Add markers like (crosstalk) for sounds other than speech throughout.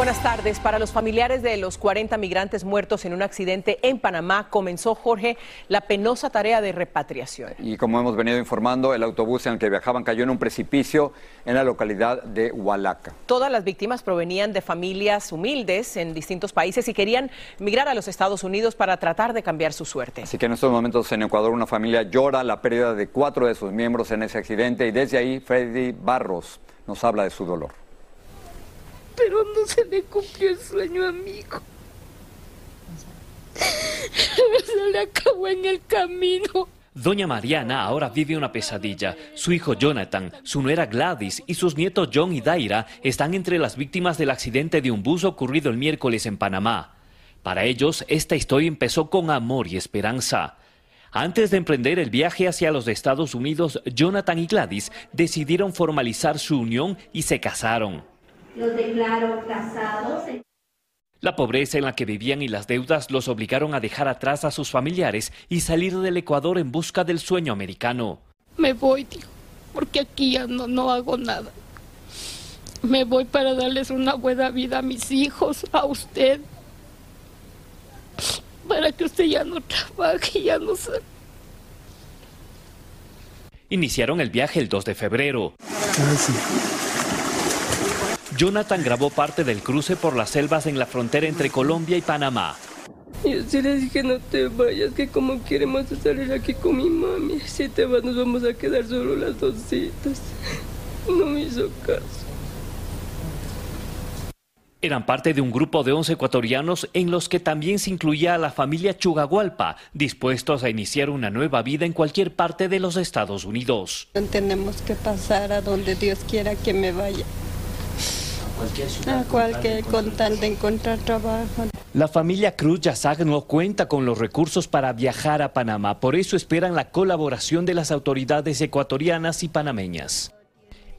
Buenas tardes. Para los familiares de los 40 migrantes muertos en un accidente en Panamá, comenzó, Jorge, la penosa tarea de repatriación. Y como hemos venido informando, el autobús en el que viajaban cayó en un precipicio en la localidad de Hualaca. Todas las víctimas provenían de familias humildes en distintos países y querían migrar a los Estados Unidos para tratar de cambiar su suerte. Así que en estos momentos en Ecuador una familia llora la pérdida de cuatro de sus miembros en ese accidente y desde ahí Freddy Barros nos habla de su dolor pero no se le cumplió el sueño a mi hijo. Se le acabó en el camino. Doña Mariana ahora vive una pesadilla. Su hijo Jonathan, su nuera Gladys y sus nietos John y Daira están entre las víctimas del accidente de un bus ocurrido el miércoles en Panamá. Para ellos, esta historia empezó con amor y esperanza. Antes de emprender el viaje hacia los Estados Unidos, Jonathan y Gladys decidieron formalizar su unión y se casaron. Los declaro casados. La pobreza en la que vivían y las deudas los obligaron a dejar atrás a sus familiares y salir del Ecuador en busca del sueño americano. Me voy, tío, porque aquí ya no, no hago nada. Me voy para darles una buena vida a mis hijos, a usted. Para que usted ya no trabaje, ya no salga. Iniciaron el viaje el 2 de febrero. Jonathan grabó parte del cruce por las selvas en la frontera entre Colombia y Panamá. Yo sí le dije no te vayas, que como queremos salir aquí con mi mami. Si te vas nos vamos a quedar solo las dos citas. No me hizo caso. Eran parte de un grupo de 11 ecuatorianos en los que también se incluía a la familia Chugagualpa, dispuestos a iniciar una nueva vida en cualquier parte de los Estados Unidos. Tenemos que pasar a donde Dios quiera que me vaya a cualquier con tal de encontrar trabajo. La familia Cruz Yazag no cuenta con los recursos para viajar a Panamá, por eso esperan la colaboración de las autoridades ecuatorianas y panameñas.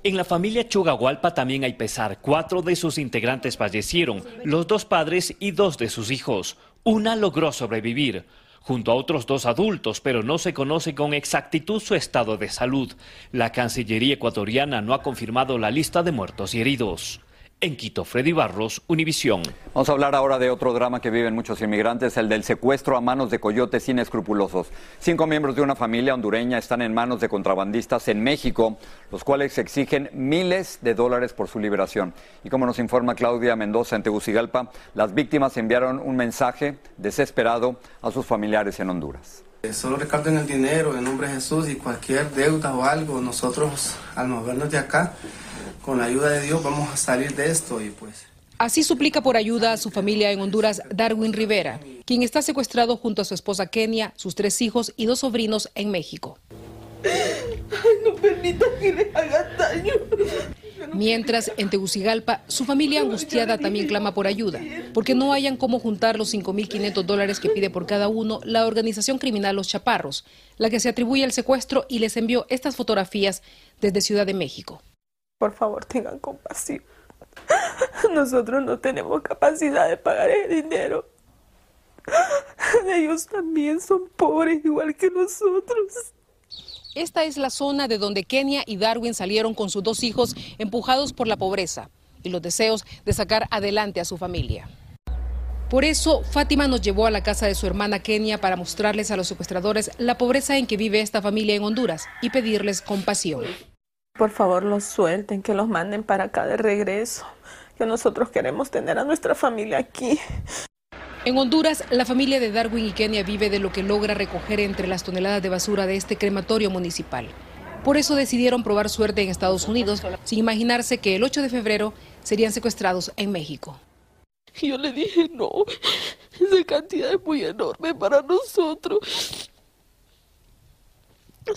En la familia Chugahualpa también hay pesar. Cuatro de sus integrantes fallecieron, los dos padres y dos de sus hijos. Una logró sobrevivir junto a otros dos adultos, pero no se conoce con exactitud su estado de salud. La Cancillería ecuatoriana no ha confirmado la lista de muertos y heridos. En Quito, Freddy Barros, Univisión. Vamos a hablar ahora de otro drama que viven muchos inmigrantes, el del secuestro a manos de coyotes inescrupulosos. Cinco miembros de una familia hondureña están en manos de contrabandistas en México, los cuales exigen miles de dólares por su liberación. Y como nos informa Claudia Mendoza en Tegucigalpa, las víctimas enviaron un mensaje desesperado a sus familiares en Honduras. Solo recarguen el dinero en nombre de Jesús y cualquier deuda o algo, nosotros al movernos de acá con la ayuda de Dios vamos a salir de esto y pues... Así suplica por ayuda a su familia en Honduras Darwin Rivera, quien está secuestrado junto a su esposa Kenia, sus tres hijos y dos sobrinos en México. no permita que le haga daño. Mientras, en Tegucigalpa, su familia angustiada también clama por ayuda, porque no hayan cómo juntar los 5.500 dólares que pide por cada uno la organización criminal Los Chaparros, la que se atribuye al secuestro y les envió estas fotografías desde Ciudad de México. Por favor, tengan compasión. (laughs) Nosotros no tenemos capacidad de pagar el dinero. Ellos también son pobres igual que nosotros. Esta es la zona de donde Kenia y Darwin salieron con sus dos hijos empujados por la pobreza y los deseos de sacar adelante a su familia. Por eso, Fátima nos llevó a la casa de su hermana Kenia para mostrarles a los secuestradores la pobreza en que vive esta familia en Honduras y pedirles compasión. Por favor, los suelten, que los manden para acá de regreso, que nosotros queremos tener a nuestra familia aquí. En Honduras, la familia de Darwin y Kenia vive de lo que logra recoger entre las toneladas de basura de este crematorio municipal. Por eso decidieron probar suerte en Estados Unidos, sin imaginarse que el 8 de febrero serían secuestrados en México. Yo le dije, no, esa cantidad es muy enorme para nosotros.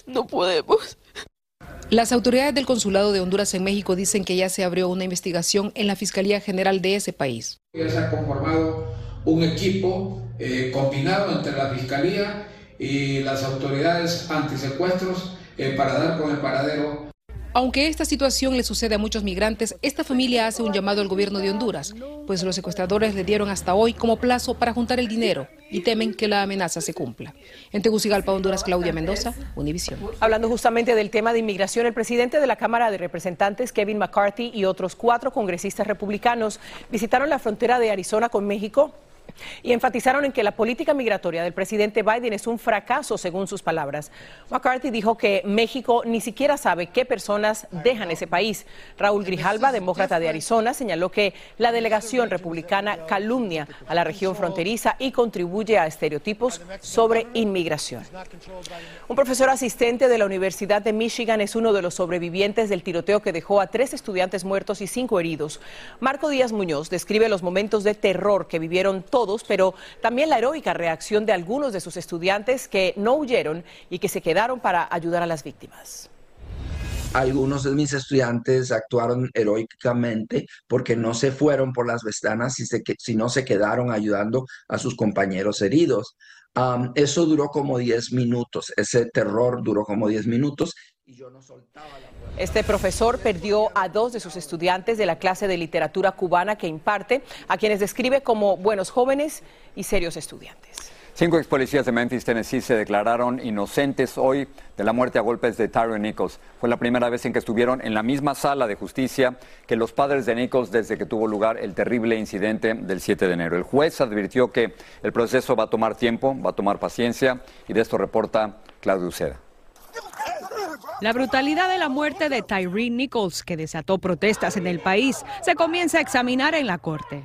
No podemos. Las autoridades del Consulado de Honduras en México dicen que ya se abrió una investigación en la Fiscalía General de ese país. Ya se ha conformado un equipo eh, combinado entre la Fiscalía y las autoridades antisecuestros eh, para dar con el paradero. Aunque esta situación le sucede a muchos migrantes, esta familia hace un llamado al gobierno de Honduras, pues los secuestradores le dieron hasta hoy como plazo para juntar el dinero y temen que la amenaza se cumpla. En Tegucigalpa, Honduras, Claudia Mendoza, Univisión. Hablando justamente del tema de inmigración, el presidente de la Cámara de Representantes, Kevin McCarthy, y otros cuatro congresistas republicanos visitaron la frontera de Arizona con México y enfatizaron en que la política migratoria del presidente Biden es un fracaso, según sus palabras. McCarthy dijo que México ni siquiera sabe qué personas dejan ese país. Raúl Grijalva, demócrata de Arizona, señaló que la delegación republicana calumnia a la región fronteriza y contribuye a estereotipos sobre inmigración. Un profesor asistente de la Universidad de Michigan es uno de los sobrevivientes del tiroteo que dejó a tres estudiantes muertos y cinco heridos. Marco Díaz Muñoz describe los momentos de terror que vivieron todos, pero también la heroica reacción de algunos de sus estudiantes que no huyeron y que se quedaron para ayudar a las víctimas. Algunos de mis estudiantes actuaron heroicamente porque no se fueron por las ventanas, sino se quedaron ayudando a sus compañeros heridos. eso duró como 10 minutos, ese terror duró como 10 minutos y yo no soltaba la este profesor perdió a dos de sus estudiantes de la clase de literatura cubana que imparte, a quienes describe como buenos jóvenes y serios estudiantes. Cinco ex policías de Memphis, Tennessee, se declararon inocentes hoy de la muerte a golpes de Tyron Nichols. Fue la primera vez en que estuvieron en la misma sala de justicia que los padres de Nichols desde que tuvo lugar el terrible incidente del 7 de enero. El juez advirtió que el proceso va a tomar tiempo, va a tomar paciencia y de esto reporta Claudio Uceda. La brutalidad de la muerte de Tyree Nichols, que desató protestas en el país, se comienza a examinar en la corte.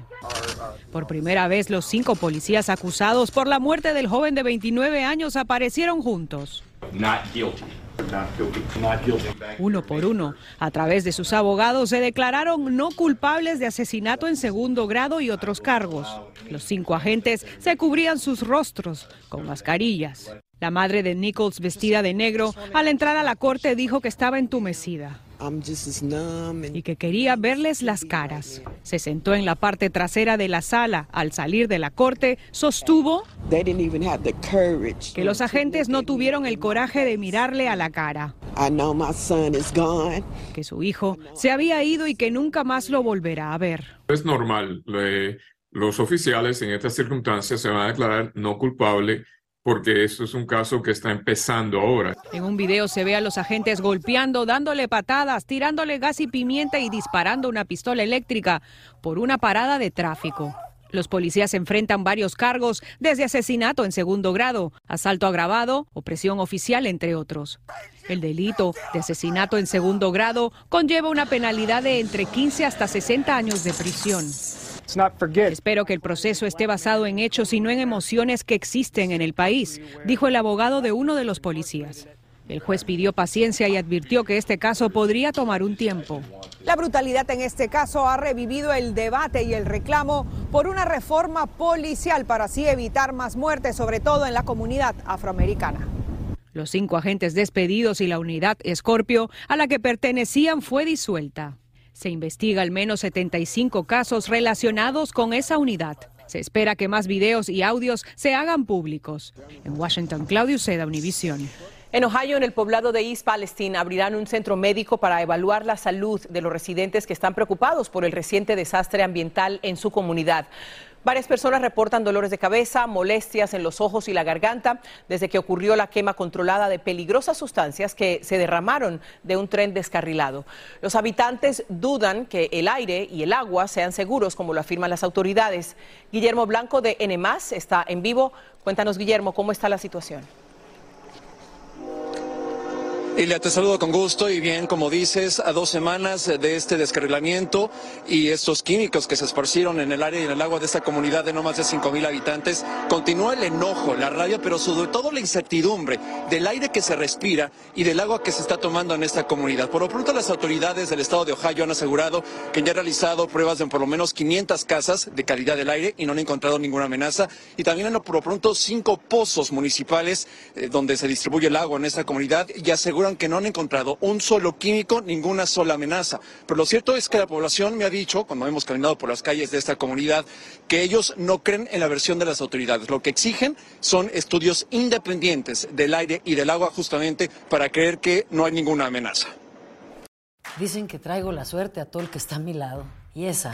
Por primera vez, los cinco policías acusados por la muerte del joven de 29 años aparecieron juntos. Uno por uno, a través de sus abogados, se declararon no culpables de asesinato en segundo grado y otros cargos. Los cinco agentes se cubrían sus rostros con mascarillas. La madre de Nichols, vestida de negro, al entrar a la corte dijo que estaba entumecida y que quería verles las caras. Se sentó en la parte trasera de la sala. Al salir de la corte, sostuvo que los agentes no tuvieron el coraje de mirarle a la cara. Que su hijo se había ido y que nunca más lo volverá a ver. Es normal. los oficiales en estas circunstancias se van a declarar no culpable porque eso es un caso que está empezando ahora. En un video se ve a los agentes golpeando, dándole patadas, tirándole gas y pimienta y disparando una pistola eléctrica por una parada de tráfico. Los policías enfrentan varios cargos, desde asesinato en segundo grado, asalto agravado, opresión oficial, entre otros. El delito de asesinato en segundo grado conlleva una penalidad de entre 15 hasta 60 años de prisión. Espero que el proceso esté basado en hechos y no en emociones que existen en el país, dijo el abogado de uno de los policías. El juez pidió paciencia y advirtió que este caso podría tomar un tiempo. La brutalidad en este caso ha revivido el debate y el reclamo por una reforma policial para así evitar más muertes, sobre todo en la comunidad afroamericana. Los cinco agentes despedidos y la unidad Escorpio a la que pertenecían fue disuelta. Se investiga al menos 75 casos relacionados con esa unidad. Se espera que más videos y audios se hagan públicos. En Washington, Claudio Seda, Univisión. En Ohio, en el poblado de East Palestine, abrirán un centro médico para evaluar la salud de los residentes que están preocupados por el reciente desastre ambiental en su comunidad. Varias personas reportan dolores de cabeza, molestias en los ojos y la garganta desde que ocurrió la quema controlada de peligrosas sustancias que se derramaron de un tren descarrilado. Los habitantes dudan que el aire y el agua sean seguros, como lo afirman las autoridades. Guillermo Blanco de N está en vivo. Cuéntanos, Guillermo, cómo está la situación. Ilia, te saludo con gusto y bien, como dices, a dos semanas de este descarrilamiento y estos químicos que se esparcieron en el área y en el agua de esta comunidad de no más de 5 mil habitantes, continúa el enojo, la rabia, pero sobre todo la incertidumbre del aire que se respira y del agua que se está tomando en esta comunidad. Por lo pronto, las autoridades del estado de Ohio han asegurado que ya han realizado pruebas de por lo menos 500 casas de calidad del aire y no han encontrado ninguna amenaza. Y también han por lo pronto cinco pozos municipales eh, donde se distribuye el agua en esta comunidad y aseguran que no han encontrado un solo químico, ninguna sola amenaza. Pero lo cierto es que la población me ha dicho, cuando hemos caminado por las calles de esta comunidad, que ellos no creen en la versión de las autoridades. Lo que exigen son estudios independientes del aire y del agua justamente para creer que no hay ninguna amenaza. Dicen que traigo la suerte a todo el que está a mi lado. Y esa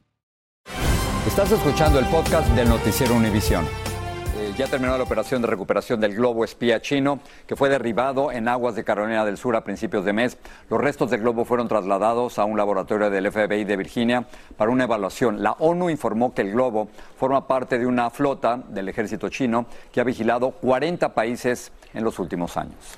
Estás escuchando el podcast del noticiero Univisión. Eh, ya terminó la operación de recuperación del globo espía chino que fue derribado en aguas de Carolina del Sur a principios de mes. Los restos del globo fueron trasladados a un laboratorio del FBI de Virginia para una evaluación. La ONU informó que el globo forma parte de una flota del ejército chino que ha vigilado 40 países en los últimos años.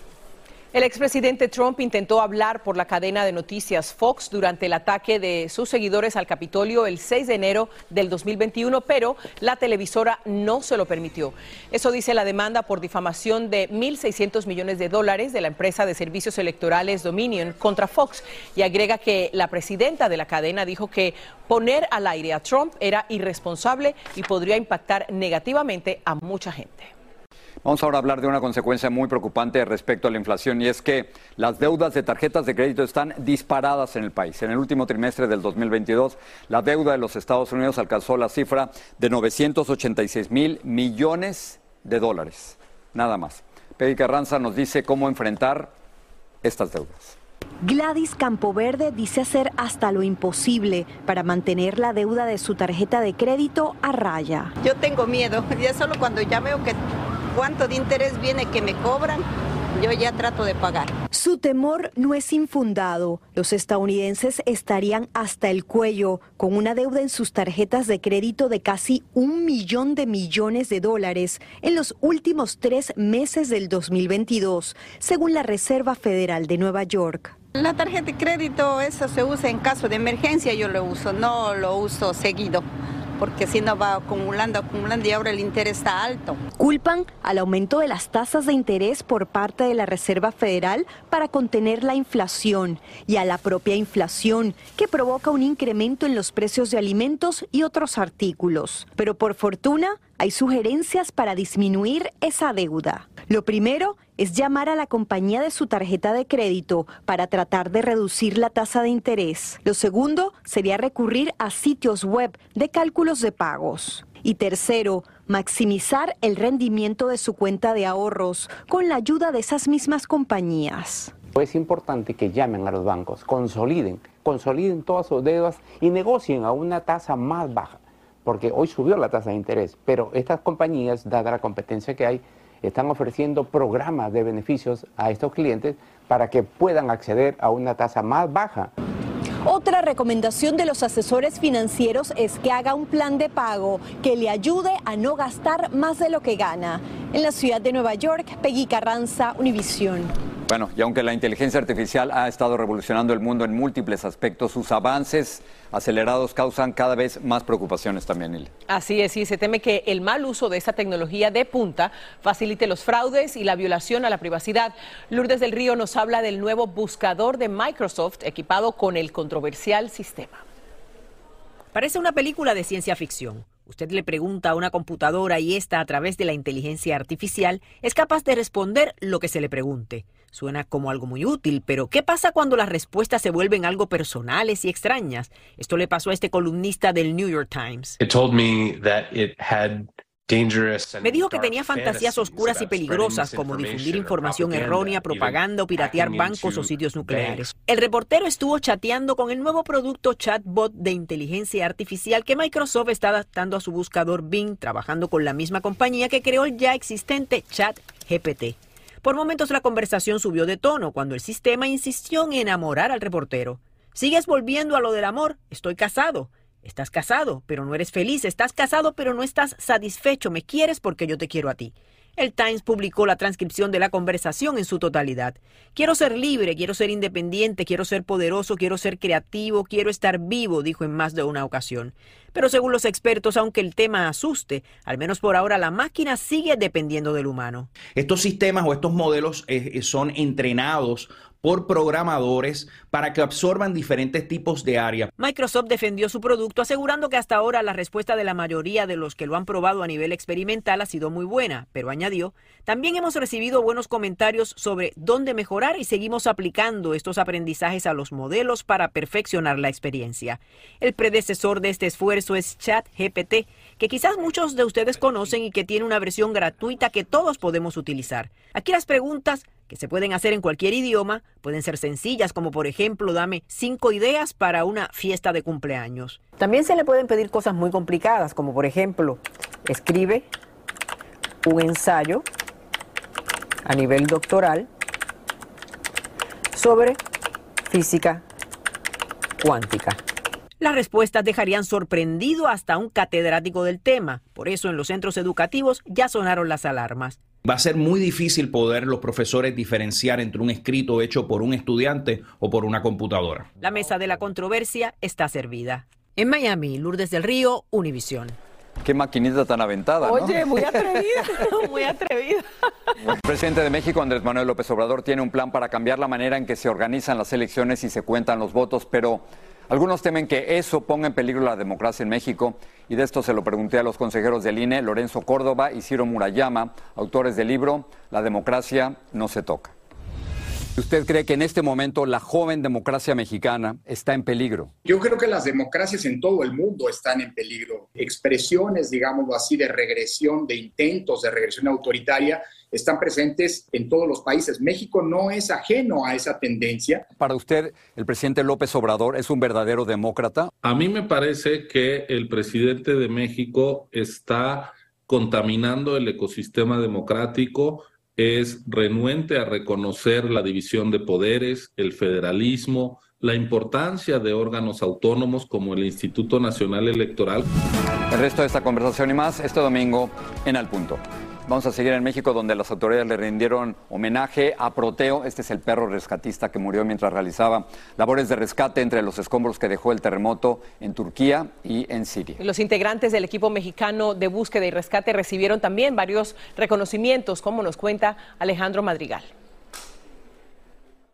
El expresidente Trump intentó hablar por la cadena de noticias Fox durante el ataque de sus seguidores al Capitolio el 6 de enero del 2021, pero la televisora no se lo permitió. Eso dice la demanda por difamación de 1.600 millones de dólares de la empresa de servicios electorales Dominion contra Fox y agrega que la presidenta de la cadena dijo que poner al aire a Trump era irresponsable y podría impactar negativamente a mucha gente. Vamos ahora a hablar de una consecuencia muy preocupante respecto a la inflación y es que las deudas de tarjetas de crédito están disparadas en el país. En el último trimestre del 2022, la deuda de los Estados Unidos alcanzó la cifra de 986 mil millones de dólares. Nada más. Peggy Carranza nos dice cómo enfrentar estas deudas. Gladys Campoverde dice hacer hasta lo imposible para mantener la deuda de su tarjeta de crédito a raya. Yo tengo miedo, ya solo cuando ya veo que cuánto de interés viene que me cobran, yo ya trato de pagar. Su temor no es infundado. Los estadounidenses estarían hasta el cuello con una deuda en sus tarjetas de crédito de casi un millón de millones de dólares en los últimos tres meses del 2022, según la Reserva Federal de Nueva York. La tarjeta de crédito, eso se usa en caso de emergencia, yo lo uso, no lo uso seguido porque si no va acumulando, acumulando y ahora el interés está alto. Culpan al aumento de las tasas de interés por parte de la Reserva Federal para contener la inflación y a la propia inflación que provoca un incremento en los precios de alimentos y otros artículos. Pero por fortuna, hay sugerencias para disminuir esa deuda. Lo primero es llamar a la compañía de su tarjeta de crédito para tratar de reducir la tasa de interés. Lo segundo sería recurrir a sitios web de cálculos de pagos. Y tercero, maximizar el rendimiento de su cuenta de ahorros con la ayuda de esas mismas compañías. Es importante que llamen a los bancos, consoliden, consoliden todas sus deudas y negocien a una tasa más baja porque hoy subió la tasa de interés, pero estas compañías, dada la competencia que hay, están ofreciendo programas de beneficios a estos clientes para que puedan acceder a una tasa más baja. Otra recomendación de los asesores financieros es que haga un plan de pago que le ayude a no gastar más de lo que gana. En la ciudad de Nueva York, Peggy Carranza, Univisión. Bueno, y aunque la inteligencia artificial ha estado revolucionando el mundo en múltiples aspectos, sus avances acelerados causan cada vez más preocupaciones también, Ile. Así es, y se teme que el mal uso de esta tecnología de punta facilite los fraudes y la violación a la privacidad. Lourdes del Río nos habla del nuevo buscador de Microsoft equipado con el controversial sistema. Parece una película de ciencia ficción. Usted le pregunta a una computadora y esta, a través de la inteligencia artificial, es capaz de responder lo que se le pregunte. Suena como algo muy útil, pero ¿qué pasa cuando las respuestas se vuelven algo personales y extrañas? Esto le pasó a este columnista del New York Times. It told me that it had me dijo que tenía fantasías oscuras y peligrosas como difundir información errónea, propaganda o piratear bancos o sitios nucleares. El reportero estuvo chateando con el nuevo producto chatbot de inteligencia artificial que Microsoft está adaptando a su buscador Bing, trabajando con la misma compañía que creó el ya existente ChatGPT. Por momentos la conversación subió de tono cuando el sistema insistió en enamorar al reportero. ¿Sigues volviendo a lo del amor? Estoy casado. Estás casado, pero no eres feliz. Estás casado, pero no estás satisfecho. Me quieres porque yo te quiero a ti. El Times publicó la transcripción de la conversación en su totalidad. Quiero ser libre, quiero ser independiente, quiero ser poderoso, quiero ser creativo, quiero estar vivo, dijo en más de una ocasión. Pero según los expertos, aunque el tema asuste, al menos por ahora la máquina sigue dependiendo del humano. Estos sistemas o estos modelos eh, son entrenados por programadores para que absorban diferentes tipos de áreas. Microsoft defendió su producto asegurando que hasta ahora la respuesta de la mayoría de los que lo han probado a nivel experimental ha sido muy buena, pero añadió, también hemos recibido buenos comentarios sobre dónde mejorar y seguimos aplicando estos aprendizajes a los modelos para perfeccionar la experiencia. El predecesor de este esfuerzo es ChatGPT, que quizás muchos de ustedes conocen y que tiene una versión gratuita que todos podemos utilizar. Aquí las preguntas se pueden hacer en cualquier idioma, pueden ser sencillas, como por ejemplo, dame cinco ideas para una fiesta de cumpleaños. También se le pueden pedir cosas muy complicadas, como por ejemplo, escribe un ensayo a nivel doctoral sobre física cuántica. Las respuestas dejarían sorprendido hasta un catedrático del tema. Por eso en los centros educativos ya sonaron las alarmas. Va a ser muy difícil poder los profesores diferenciar entre un escrito hecho por un estudiante o por una computadora. La mesa de la controversia está servida. En Miami, Lourdes del Río, Univisión. Qué maquinita tan aventada. Oye, muy atrevida, (laughs) muy atrevida. El presidente de México, Andrés Manuel López Obrador, tiene un plan para cambiar la manera en que se organizan las elecciones y se cuentan los votos, pero algunos temen que eso ponga en peligro la democracia en México y de esto se lo pregunté a los consejeros del INE, Lorenzo Córdoba y Ciro Murayama, autores del libro La democracia no se toca. ¿Usted cree que en este momento la joven democracia mexicana está en peligro? Yo creo que las democracias en todo el mundo están en peligro. Expresiones, digámoslo así, de regresión, de intentos de regresión autoritaria están presentes en todos los países. México no es ajeno a esa tendencia. Para usted, ¿el presidente López Obrador es un verdadero demócrata? A mí me parece que el presidente de México está contaminando el ecosistema democrático es renuente a reconocer la división de poderes, el federalismo, la importancia de órganos autónomos como el Instituto Nacional Electoral. El resto de esta conversación y más este domingo en Al Punto. Vamos a seguir en México, donde las autoridades le rindieron homenaje a Proteo. Este es el perro rescatista que murió mientras realizaba labores de rescate entre los escombros que dejó el terremoto en Turquía y en Siria. Los integrantes del equipo mexicano de búsqueda y rescate recibieron también varios reconocimientos, como nos cuenta Alejandro Madrigal.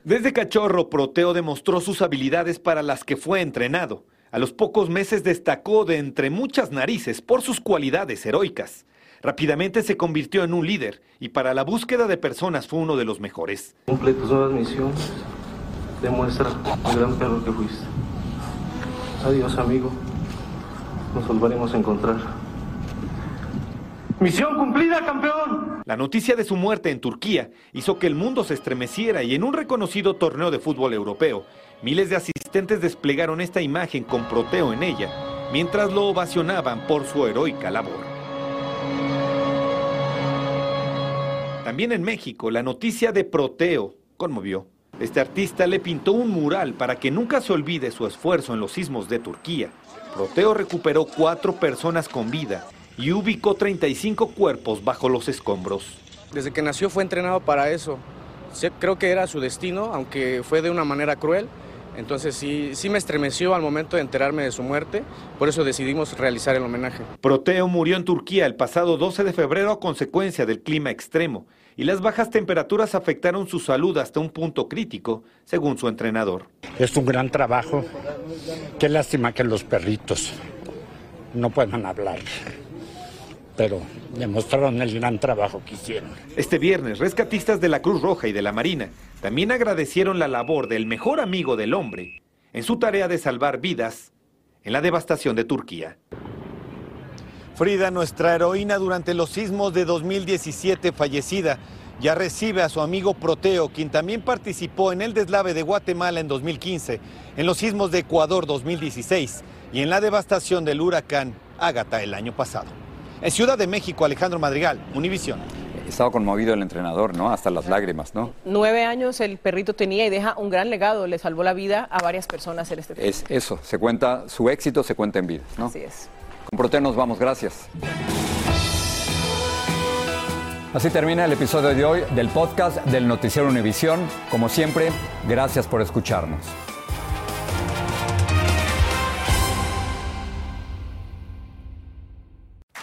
Desde cachorro, Proteo demostró sus habilidades para las que fue entrenado. A los pocos meses destacó de entre muchas narices por sus cualidades heroicas. Rápidamente se convirtió en un líder y para la búsqueda de personas fue uno de los mejores. Cumple tus nuevas misiones, demuestra el gran perro que fuiste. Adiós amigo, nos volveremos a encontrar. ¡Misión cumplida, campeón! La noticia de su muerte en Turquía hizo que el mundo se estremeciera y en un reconocido torneo de fútbol europeo, miles de asistentes desplegaron esta imagen con Proteo en ella, mientras lo ovacionaban por su heroica labor. También en México, la noticia de Proteo conmovió. Este artista le pintó un mural para que nunca se olvide su esfuerzo en los sismos de Turquía. Proteo recuperó cuatro personas con vida y ubicó 35 cuerpos bajo los escombros. Desde que nació fue entrenado para eso, creo que era su destino, aunque fue de una manera cruel. Entonces sí, sí me estremeció al momento de enterarme de su muerte, por eso decidimos realizar el homenaje. Proteo murió en Turquía el pasado 12 de febrero a consecuencia del clima extremo y las bajas temperaturas afectaron su salud hasta un punto crítico, según su entrenador. Es un gran trabajo. Qué lástima que los perritos no puedan hablar pero demostraron el gran trabajo que hicieron. Este viernes, rescatistas de la Cruz Roja y de la Marina también agradecieron la labor del mejor amigo del hombre en su tarea de salvar vidas en la devastación de Turquía. Frida, nuestra heroína durante los sismos de 2017 fallecida, ya recibe a su amigo Proteo, quien también participó en el deslave de Guatemala en 2015, en los sismos de Ecuador 2016 y en la devastación del huracán Ágata el año pasado. En Ciudad de México, Alejandro Madrigal, Univisión. Estaba conmovido el entrenador, ¿no? Hasta las lágrimas, ¿no? Nueve años el perrito tenía y deja un gran legado. Le salvó la vida a varias personas en este Es eso, se cuenta, su éxito se cuenta en vida, ¿no? Así es. Con Prote nos vamos, gracias. Así termina el episodio de hoy del podcast del Noticiero Univisión. Como siempre, gracias por escucharnos.